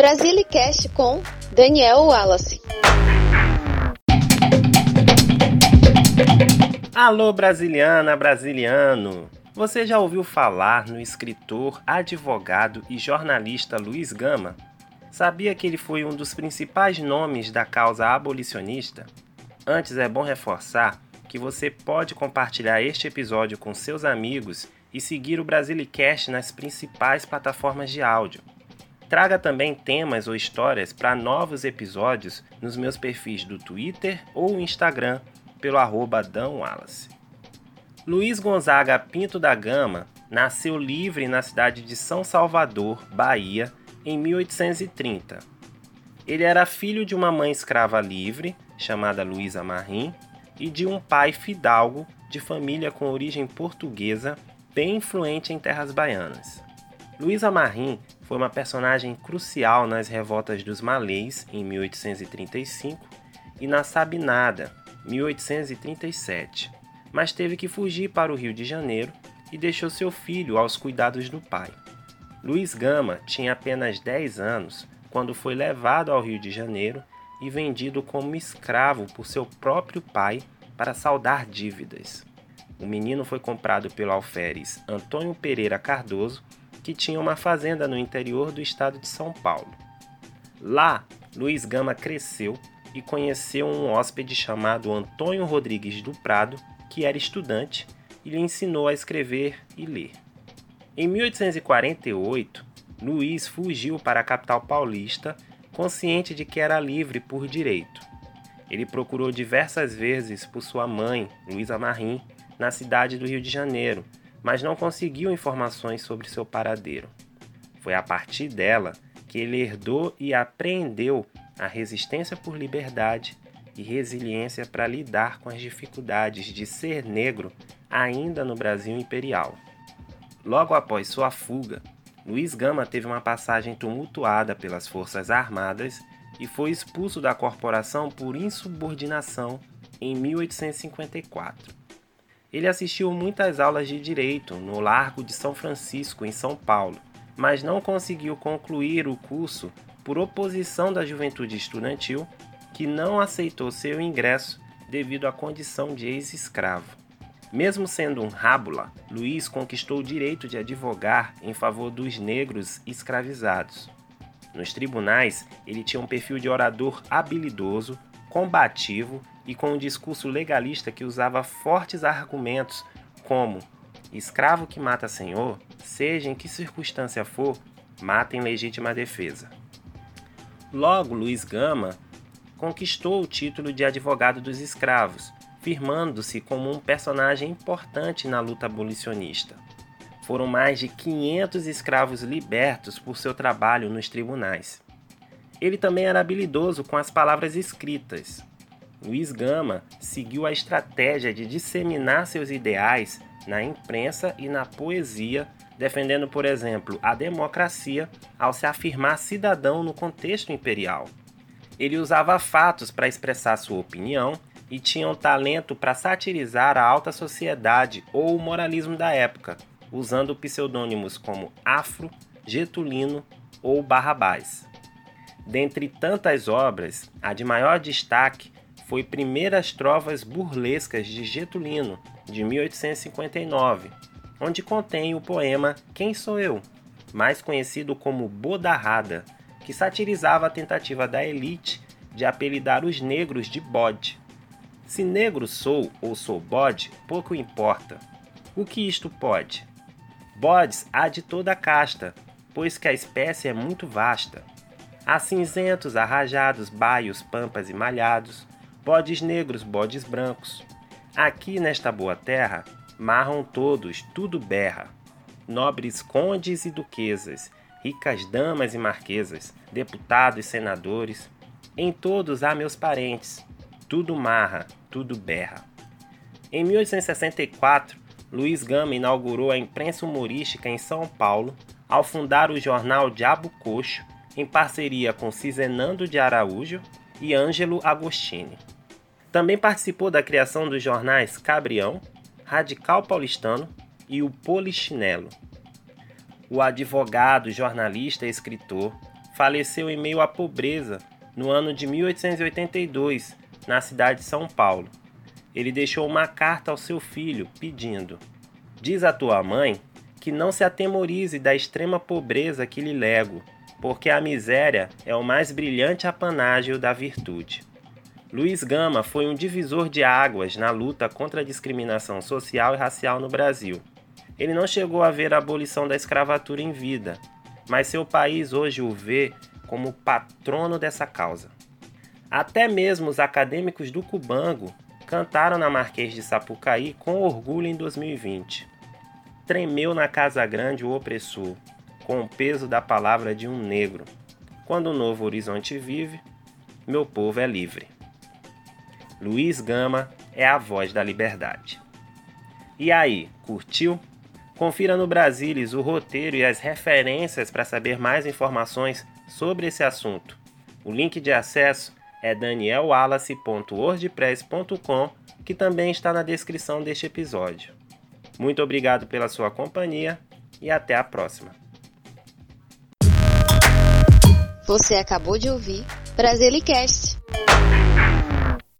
Brasilicast com Daniel Wallace. Alô, brasiliana, brasiliano! Você já ouviu falar no escritor, advogado e jornalista Luiz Gama? Sabia que ele foi um dos principais nomes da causa abolicionista? Antes é bom reforçar que você pode compartilhar este episódio com seus amigos e seguir o Brasilicast nas principais plataformas de áudio. Traga também temas ou histórias para novos episódios nos meus perfis do Twitter ou Instagram pelo arroba Dan Wallace. Luiz Gonzaga Pinto da Gama nasceu livre na cidade de São Salvador, Bahia, em 1830. Ele era filho de uma mãe escrava livre, chamada Luísa Marim, e de um pai fidalgo de família com origem portuguesa, bem influente em terras baianas. Luísa Marim foi uma personagem crucial nas revoltas dos Malês, em 1835, e na Sabinada, 1837, mas teve que fugir para o Rio de Janeiro e deixou seu filho aos cuidados do pai. Luiz Gama tinha apenas 10 anos quando foi levado ao Rio de Janeiro e vendido como escravo por seu próprio pai para saldar dívidas. O menino foi comprado pelo alferes Antônio Pereira Cardoso, que tinha uma fazenda no interior do estado de São Paulo. Lá, Luiz Gama cresceu e conheceu um hóspede chamado Antônio Rodrigues do Prado, que era estudante e lhe ensinou a escrever e ler. Em 1848, Luiz fugiu para a capital paulista consciente de que era livre por direito. Ele procurou diversas vezes por sua mãe, Luísa Marim, na cidade do Rio de Janeiro, mas não conseguiu informações sobre seu paradeiro. Foi a partir dela que ele herdou e apreendeu a resistência por liberdade e resiliência para lidar com as dificuldades de ser negro ainda no Brasil imperial. Logo após sua fuga, Luiz Gama teve uma passagem tumultuada pelas Forças Armadas e foi expulso da corporação por insubordinação em 1854. Ele assistiu muitas aulas de direito no Largo de São Francisco, em São Paulo, mas não conseguiu concluir o curso por oposição da juventude estudantil, que não aceitou seu ingresso devido à condição de ex-escravo. Mesmo sendo um rábula, Luiz conquistou o direito de advogar em favor dos negros escravizados. Nos tribunais, ele tinha um perfil de orador habilidoso, combativo e com um discurso legalista que usava fortes argumentos como: escravo que mata senhor, seja em que circunstância for, mata em legítima defesa. Logo, Luiz Gama conquistou o título de advogado dos escravos firmando-se como um personagem importante na luta abolicionista. Foram mais de 500 escravos libertos por seu trabalho nos tribunais. Ele também era habilidoso com as palavras escritas. Luiz Gama seguiu a estratégia de disseminar seus ideais na imprensa e na poesia, defendendo, por exemplo, a democracia ao se afirmar cidadão no contexto imperial. Ele usava fatos para expressar sua opinião e tinham talento para satirizar a alta sociedade ou o moralismo da época, usando pseudônimos como Afro, Getulino ou Barrabás. Dentre tantas obras, a de maior destaque foi Primeiras Trovas Burlescas de Getulino, de 1859, onde contém o poema Quem Sou Eu, mais conhecido como Bodarrada, que satirizava a tentativa da elite de apelidar os negros de bode. Se negro sou ou sou bode, pouco importa. O que isto pode? Bodes há de toda a casta, pois que a espécie é muito vasta. Há cinzentos, arrajados, baios, pampas e malhados, bodes negros, bodes brancos. Aqui nesta boa terra, marram todos, tudo berra. Nobres condes e duquesas, ricas damas e marquesas, deputados e senadores. Em todos há meus parentes, tudo marra, tudo berra. Em 1864, Luiz Gama inaugurou a imprensa humorística em São Paulo ao fundar o jornal Diabo Coxo, em parceria com Cizenando de Araújo e Ângelo Agostini. Também participou da criação dos jornais Cabrião, Radical Paulistano e o Polichinelo. O advogado, jornalista e escritor faleceu em meio à pobreza no ano de 1882, na cidade de São Paulo. Ele deixou uma carta ao seu filho pedindo: Diz a tua mãe que não se atemorize da extrema pobreza que lhe lego, porque a miséria é o mais brilhante apanágio da virtude. Luiz Gama foi um divisor de águas na luta contra a discriminação social e racial no Brasil. Ele não chegou a ver a abolição da escravatura em vida, mas seu país hoje o vê como patrono dessa causa. Até mesmo os acadêmicos do Cubango cantaram na Marquês de Sapucaí com orgulho em 2020. Tremeu na Casa Grande o opressor, com o peso da palavra de um negro. Quando o Novo Horizonte vive, meu povo é livre. Luiz Gama é a voz da liberdade. E aí, curtiu? Confira no Brasilis o roteiro e as referências para saber mais informações sobre esse assunto. O link de acesso é danielwallace.wordpress.com, que também está na descrição deste episódio. Muito obrigado pela sua companhia e até a próxima. Você acabou de ouvir Brasilicast.